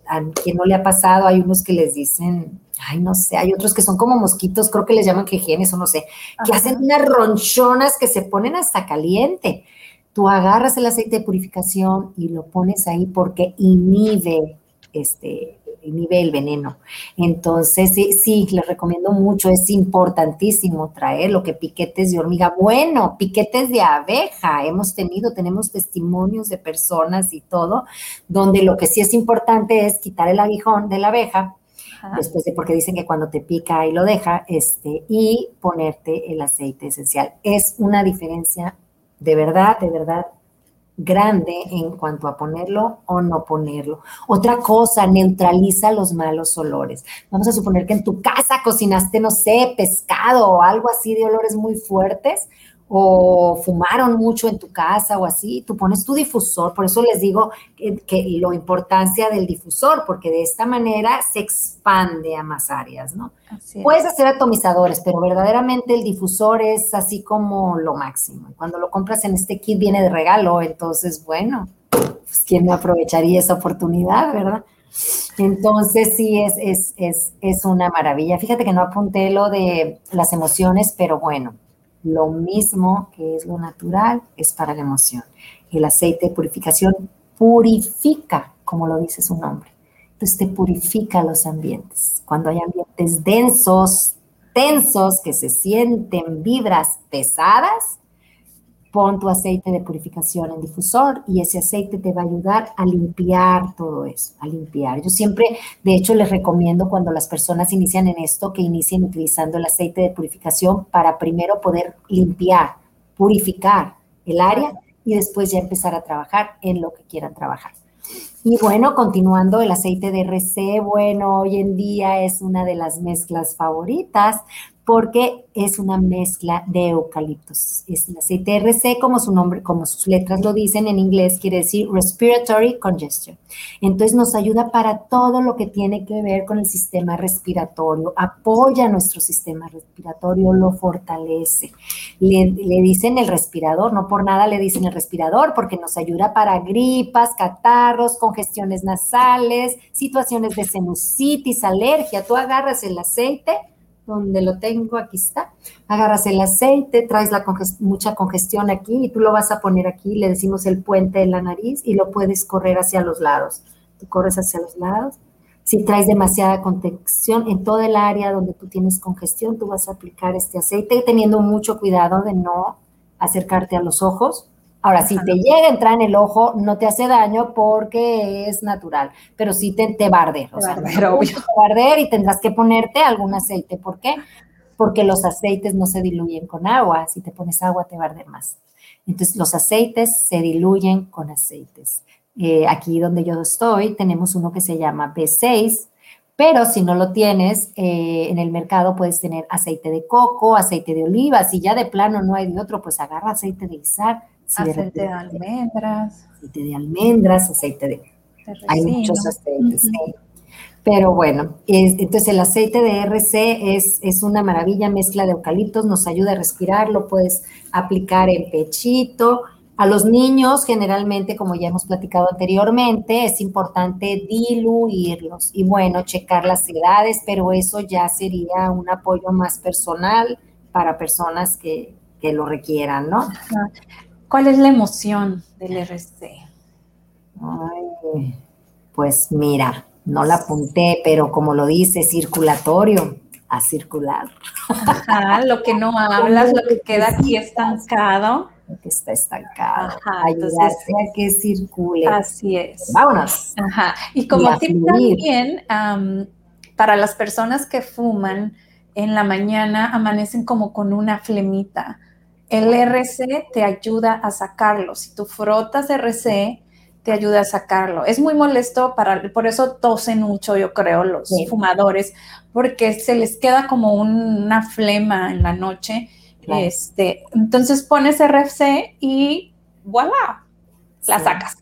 A quien no le ha pasado, hay unos que les dicen, ay, no sé, hay otros que son como mosquitos, creo que les llaman quejenes o no sé, que hacen unas ronchonas que se ponen hasta caliente. Tú agarras el aceite de purificación y lo pones ahí porque inhibe este, nivel veneno. Entonces, sí, sí, les recomiendo mucho, es importantísimo traer lo que piquetes de hormiga, bueno, piquetes de abeja, hemos tenido, tenemos testimonios de personas y todo, donde lo que sí es importante es quitar el aguijón de la abeja, después de, porque dicen que cuando te pica y lo deja, este, y ponerte el aceite esencial. Es una diferencia de verdad, de verdad grande en cuanto a ponerlo o no ponerlo. Otra cosa, neutraliza los malos olores. Vamos a suponer que en tu casa cocinaste, no sé, pescado o algo así de olores muy fuertes o fumaron mucho en tu casa o así, tú pones tu difusor, por eso les digo que, que lo importancia del difusor, porque de esta manera se expande a más áreas, ¿no? Puedes hacer atomizadores, pero verdaderamente el difusor es así como lo máximo. Cuando lo compras en este kit viene de regalo, entonces, bueno, pues quién me aprovecharía esa oportunidad, ¿verdad? Entonces sí, es, es, es, es una maravilla. Fíjate que no apunté lo de las emociones, pero bueno, lo mismo que es lo natural es para la emoción. El aceite de purificación purifica, como lo dice su nombre. Entonces te purifica los ambientes. Cuando hay ambientes densos, tensos, que se sienten vibras pesadas, pon tu aceite de purificación en difusor y ese aceite te va a ayudar a limpiar todo eso, a limpiar. Yo siempre, de hecho, les recomiendo cuando las personas inician en esto que inicien utilizando el aceite de purificación para primero poder limpiar, purificar el área y después ya empezar a trabajar en lo que quieran trabajar. Y bueno, continuando, el aceite de RC, bueno, hoy en día es una de las mezclas favoritas porque es una mezcla de eucaliptos. Es el aceite RC, como su nombre, como sus letras lo dicen en inglés, quiere decir respiratory congestion. Entonces nos ayuda para todo lo que tiene que ver con el sistema respiratorio, apoya nuestro sistema respiratorio, lo fortalece. Le, le dicen el respirador, no por nada le dicen el respirador, porque nos ayuda para gripas, catarros, congestiones nasales, situaciones de sinusitis, alergia. Tú agarras el aceite donde lo tengo, aquí está. Agarras el aceite, traes la mucha congestión aquí y tú lo vas a poner aquí, le decimos el puente de la nariz y lo puedes correr hacia los lados. Tú corres hacia los lados. Si traes demasiada congestión en toda el área donde tú tienes congestión, tú vas a aplicar este aceite teniendo mucho cuidado de no acercarte a los ojos Ahora, si te llega a entrar en el ojo, no te hace daño porque es natural, pero sí te, te va a arder. O sea, te va a arder y tendrás que ponerte algún aceite. ¿Por qué? Porque los aceites no se diluyen con agua. Si te pones agua, te va a arder más. Entonces, los aceites se diluyen con aceites. Eh, aquí donde yo estoy, tenemos uno que se llama B6, pero si no lo tienes, eh, en el mercado puedes tener aceite de coco, aceite de oliva. Si ya de plano no hay de otro, pues agarra aceite de guisar aceite de, almendras. Aceite de almendras, aceite de... hay muchos aceites, Pero bueno, entonces el aceite de RC es, es una maravilla, mezcla de eucaliptos, nos ayuda a respirar, lo puedes aplicar en pechito. A los niños, generalmente, como ya hemos platicado anteriormente, es importante diluirlos y bueno, checar las edades, pero eso ya sería un apoyo más personal para personas que, que lo requieran, ¿no? ¿Cuál es la emoción del RC? Ay, pues mira, no la apunté, pero como lo dice, circulatorio, a circular. Ajá, lo que no (laughs) hablas, lo que queda aquí estancado. Lo que está estancado. Ajá, ayudarse a que circule. Así es. Vámonos. Ajá. Y como tip también, para las personas que fuman, en la mañana amanecen como con una flemita el RC te ayuda a sacarlo. Si tú frotas RC, te ayuda a sacarlo. Es muy molesto para, por eso tosen mucho, yo creo, los fumadores, porque se les queda como una flema en la noche. Este, entonces pones RC y voilà, la sacas.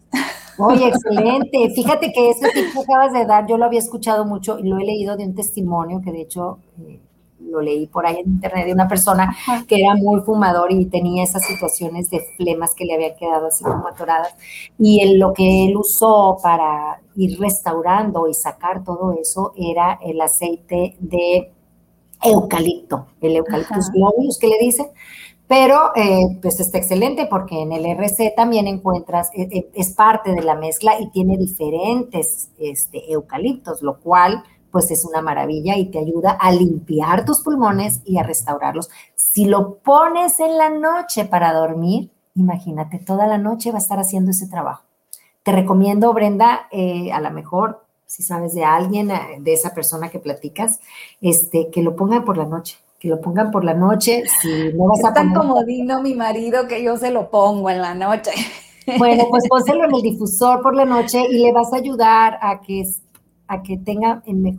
Oye, (laughs) excelente. Fíjate que ese tip que acabas de dar, yo lo había escuchado mucho y lo he leído de un testimonio que de hecho eh, lo leí por ahí en internet de una persona que era muy fumador y tenía esas situaciones de flemas que le habían quedado así como atoradas. Y lo que él usó para ir restaurando y sacar todo eso era el aceite de eucalipto, el eucaliptus globulus que le dicen, Pero eh, pues está excelente porque en el RC también encuentras, eh, eh, es parte de la mezcla y tiene diferentes este, eucaliptos, lo cual pues es una maravilla y te ayuda a limpiar tus pulmones y a restaurarlos. Si lo pones en la noche para dormir, imagínate, toda la noche va a estar haciendo ese trabajo. Te recomiendo, Brenda, a lo mejor, si sabes de alguien, de esa persona que platicas, este, que lo ponga por la noche que lo pongan por la noche, si no vas a tan comodino mi marido que yo se lo pongo en la noche. Bueno, pues (laughs) pónselo en el difusor por la noche y le vas a ayudar a que a que tenga en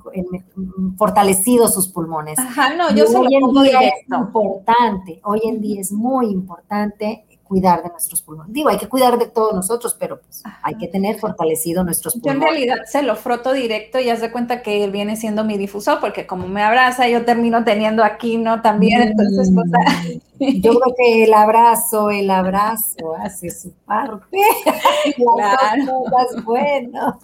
fortalecidos sus pulmones. Ajá, no, yo se lo pongo directo. Es importante, hoy en día es muy importante cuidar de nuestros pulmones. Digo, hay que cuidar de todos nosotros, pero pues, hay que tener fortalecido nuestros pulmones. Yo en realidad se lo froto directo y haz de cuenta que él viene siendo mi difusor, porque como me abraza, yo termino teniendo aquí, ¿no? También, entonces, pues, mm. (laughs) Yo creo que el abrazo, el abrazo hace su parte. (laughs) claro. bueno.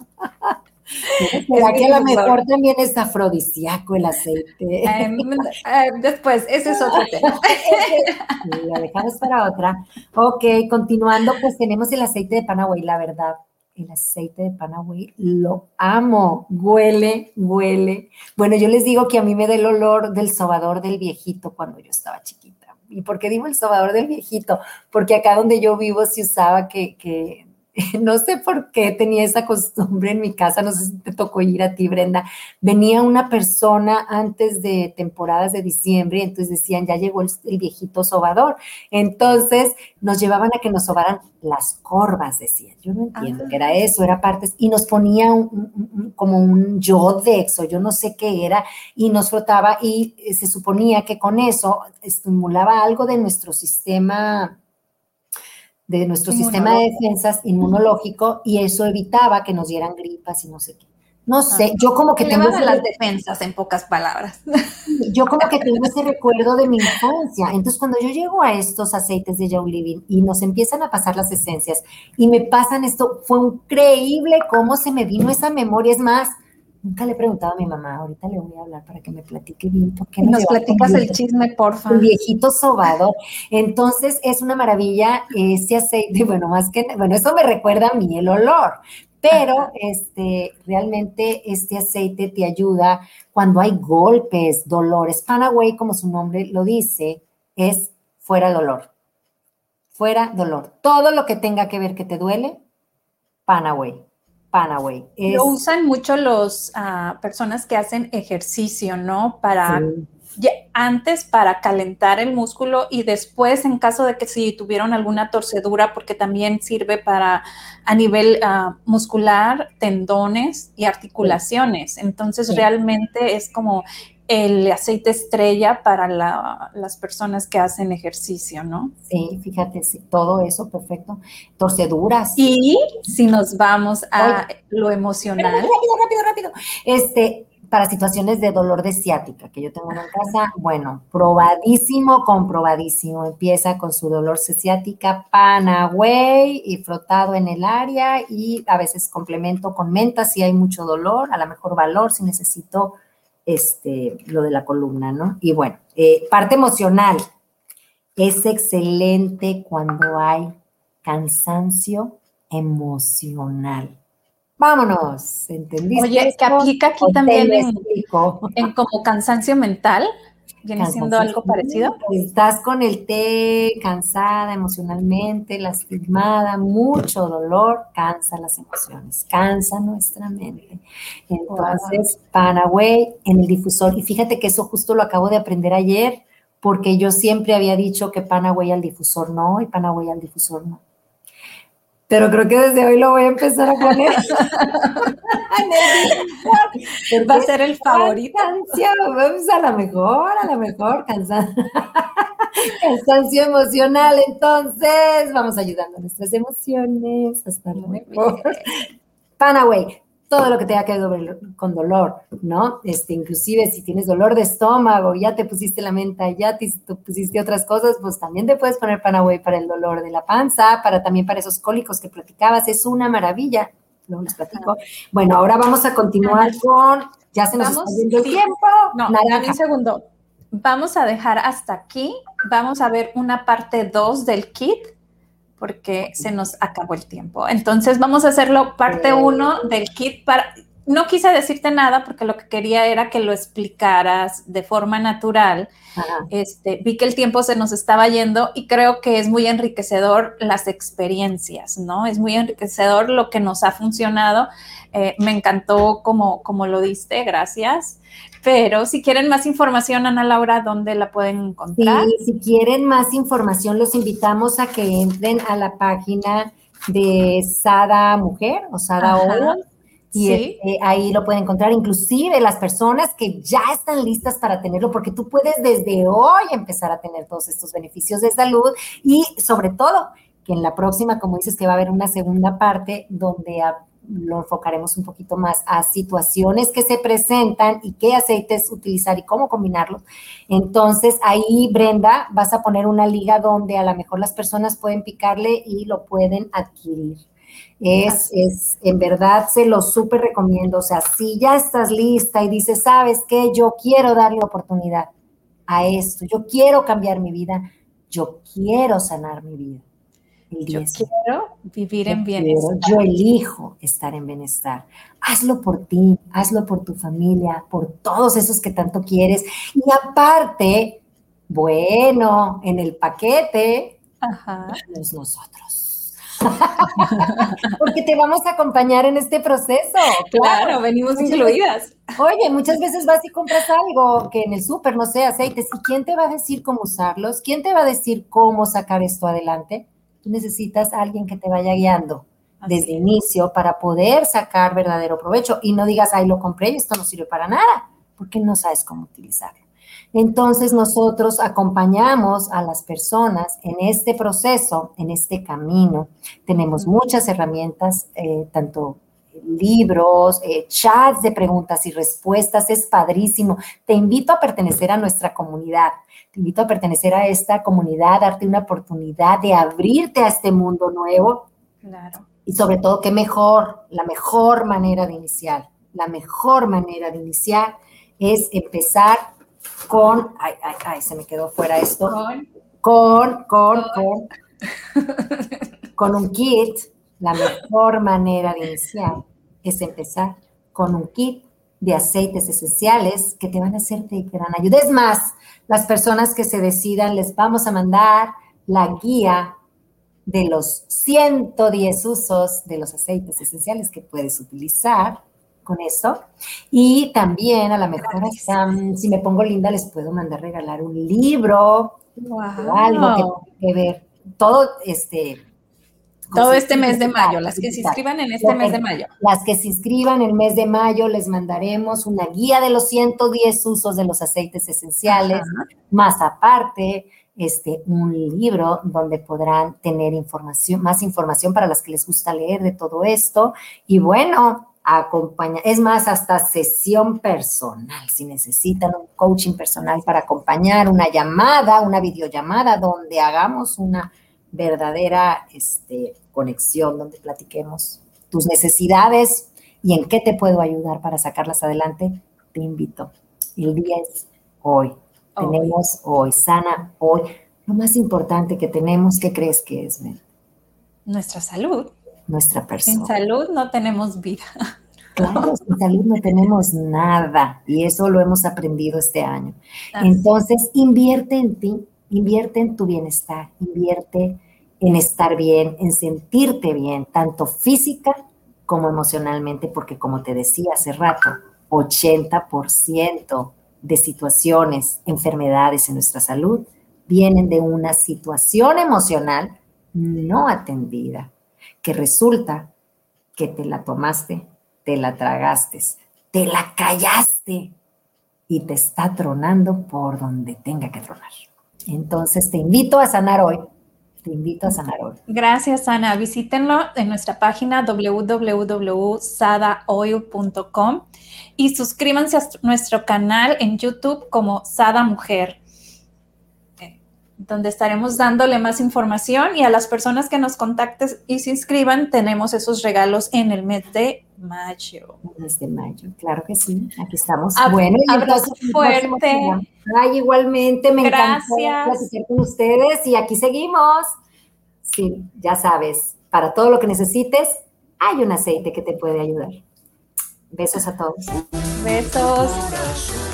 ¿Será que a lo mejor también es afrodisíaco el aceite? Em, eh, después, ese es otro tema. (laughs) Dejamos para otra. Ok, continuando, pues tenemos el aceite de Panaway, la verdad. El aceite de Panaway lo amo. Huele, huele. Bueno, yo les digo que a mí me da el olor del sobador del viejito cuando yo estaba chiquita. ¿Y por qué digo el sobador del viejito? Porque acá donde yo vivo se usaba que, que (laughs) no sé por qué tenía esa costumbre en mi casa, no sé si te tocó ir a ti, Brenda. Venía una persona antes de temporadas de diciembre, y entonces decían, ya llegó el, viejito sobador. Entonces nos llevaban a que nos sobaran las corvas, decían. Yo no entiendo que era ah. eso, era partes, y nos ponía como un yodex o yo no sé qué era, y nos frotaba, y se suponía que con eso estimulaba algo de nuestro sistema de nuestro sistema de defensas inmunológico y eso evitaba que nos dieran gripas y no sé qué. No sé, yo como que tengo las defensas en pocas palabras. Yo como que tengo ese recuerdo de mi infancia. Entonces, cuando yo llego a estos aceites de Young Living y nos empiezan a pasar las esencias y me pasan esto, fue increíble cómo se me vino esa memoria. Es más, Nunca le he preguntado a mi mamá, ahorita le voy a hablar para que me platique bien. ¿Por qué Nos platicas el chisme, porfa. Un viejito sobado. Entonces, es una maravilla ese aceite, (laughs) bueno, más que, bueno, eso me recuerda a mí el olor, pero este, realmente este aceite te ayuda cuando hay golpes, dolores. Panaway, como su nombre lo dice, es fuera dolor. Fuera dolor. Todo lo que tenga que ver que te duele, Panaway. Panaway. Lo usan mucho las ah, personas que hacen ejercicio, ¿no? Para antes para calentar el músculo y después en caso de que si tuvieron alguna torcedura, porque también sirve para a nivel ah, muscular, tendones y articulaciones. Entonces realmente es como el aceite estrella para las personas que hacen ejercicio, ¿no? Sí, fíjate, sí, todo eso, perfecto. Torceduras. Y si nos vamos a lo emocional. Rápido, rápido, rápido. Este, para situaciones de dolor de ciática que yo tengo en casa, bueno, probadísimo, comprobadísimo. Empieza con su dolor de ciática, Panaway y frotado en el área y a veces complemento con menta si hay mucho dolor, a lo mejor valor si necesito este, lo de la columna, ¿no? Y bueno, eh, parte emocional. Es excelente cuando hay cansancio emocional. Vámonos, ¿entendiste? Oye, que aplica aquí también en, como cansancio mental. ¿Viene siendo algo parecido? Estás con el té, cansada emocionalmente, lastimada, mucho dolor, cansa las emociones, cansa nuestra mente. Entonces, Panaway en el difusor. Y fíjate que eso justo lo acabo de aprender ayer, porque yo siempre había dicho que Panaway al difusor no y Panaway al difusor no pero creo que desde hoy lo voy a empezar a poner. (laughs) Va a ser el favorito. Vamos a lo mejor, a lo mejor, cansancio, (laughs) cansancio emocional. Entonces, vamos ayudando a nuestras emociones a estar mejor. Panaway, todo lo que tenga que ver con dolor, ¿no? Este, inclusive si tienes dolor de estómago, ya te pusiste la menta, ya te, pusiste otras cosas, pues también te puedes poner Panaway para el dolor de la panza, para también para esos cólicos que platicabas, es una maravilla. Luego les platico. Bueno, ahora vamos a continuar con, ya se nos está yendo el tiempo. No, un segundo. Vamos a dejar hasta aquí vamos a ver una parte 2 del kit porque se nos acabó el tiempo. Entonces vamos a hacerlo parte 1 del kit para... No quise decirte nada porque lo que quería era que lo explicaras de forma natural. Este, vi que el tiempo se nos estaba yendo y creo que es muy enriquecedor las experiencias, ¿no? Es muy enriquecedor lo que nos ha funcionado. Eh, me encantó como, como lo diste, gracias. Pero si quieren más información, Ana Laura, ¿dónde la pueden encontrar? Sí, si quieren más información, los invitamos a que entren a la página de Sada Mujer o Sada Oro. Y este, ahí lo pueden encontrar, inclusive las personas que ya están listas para tenerlo, porque tú puedes desde hoy empezar a tener todos estos beneficios de salud y sobre todo que en la próxima, como dices, que va a haber una segunda parte donde lo enfocaremos un poquito más a situaciones que se presentan y qué aceites utilizar y cómo combinarlos. Entonces, ahí, Brenda, vas a poner una liga donde a lo mejor las personas pueden picarle y lo pueden adquirir. Es, es, en verdad, se lo súper recomiendo. O sea, si ya estás lista y dices, ¿sabes qué? Yo quiero darle oportunidad a esto, yo quiero cambiar mi vida, yo quiero sanar mi vida yo quiero vivir en bienestar. yo elijo estar en bienestar. Hazlo por ti, hazlo por tu familia, por todos esos que tanto quieres. Y aparte, bueno, en el paquete, Ajá. nosotros. (laughs) Porque te vamos a acompañar en este proceso. Claro, venimos incluidas. Oye, muchas veces vas y compras algo que en el súper, no sé, aceites, ¿y quién te va a decir cómo usarlos? ¿Quién te va a decir cómo sacar esto adelante? tú necesitas a alguien que te vaya guiando desde el inicio para poder sacar verdadero provecho y no digas, ay, lo compré y esto no sirve para nada, porque no sabes cómo utilizarlo. Entonces nosotros acompañamos a las personas en este proceso, en este camino. Tenemos muchas herramientas, eh, tanto libros, eh, chats de preguntas y respuestas, es padrísimo. Te invito a pertenecer a nuestra comunidad. Te invito a pertenecer a esta comunidad, darte una oportunidad de abrirte a este mundo nuevo. Claro. Y sobre todo, qué mejor, la mejor manera de iniciar, la mejor manera de iniciar es empezar con, ay, ay, ay, se me quedó fuera esto, con, con, con, con, con. Un kit, la mejor manera de iniciar es empezar con un kit de aceites esenciales que te van a hacer de gran ayuda. Es más, las personas que se decidan, les vamos a mandar la guía de los 110 usos de los aceites esenciales que puedes utilizar con eso. Y también a lo mejor, si me pongo linda, les puedo mandar regalar un libro o algo que, que ver. Todo este todo este mes de mayo, las que se inscriban en este mes de mayo. Las que se inscriban en el mes de mayo les mandaremos una guía de los 110 usos de los aceites esenciales, más aparte, este, un libro donde podrán tener información, más información para las que les gusta leer de todo esto. Y bueno, acompaña, es más, hasta sesión personal, si necesitan un coaching personal para acompañar, una llamada, una videollamada donde hagamos una verdadera este, conexión, donde platiquemos tus necesidades y en qué te puedo ayudar para sacarlas adelante, te invito. El día es hoy. Tenemos hoy, sana hoy. Lo más importante que tenemos, ¿qué crees que es, Nuestra salud. Nuestra persona. Sin salud no tenemos vida. Claro, (laughs) sin salud no tenemos nada y eso lo hemos aprendido este año. Entonces, invierte en ti, invierte en tu bienestar, invierte en estar bien, en sentirte bien, tanto física como emocionalmente, porque como te decía hace rato, 80% de situaciones, enfermedades en nuestra salud vienen de una situación emocional no atendida, que resulta que te la tomaste, te la tragaste, te la callaste y te está tronando por donde tenga que tronar. Entonces te invito a sanar hoy te invito a sanar hoy. Gracias, Ana. Visítenlo en nuestra página www.sadaoil.com y suscríbanse a nuestro canal en YouTube como Sada Mujer, donde estaremos dándole más información y a las personas que nos contacten y se inscriban tenemos esos regalos en el mes de mayo. Desde mayo, claro que sí. Aquí estamos. bueno, y abrazo fuerte. Ay, igualmente, me Gracias. platicar con ustedes y aquí seguimos. Sí, ya sabes, para todo lo que necesites, hay un aceite que te puede ayudar. Besos a todos. Besos.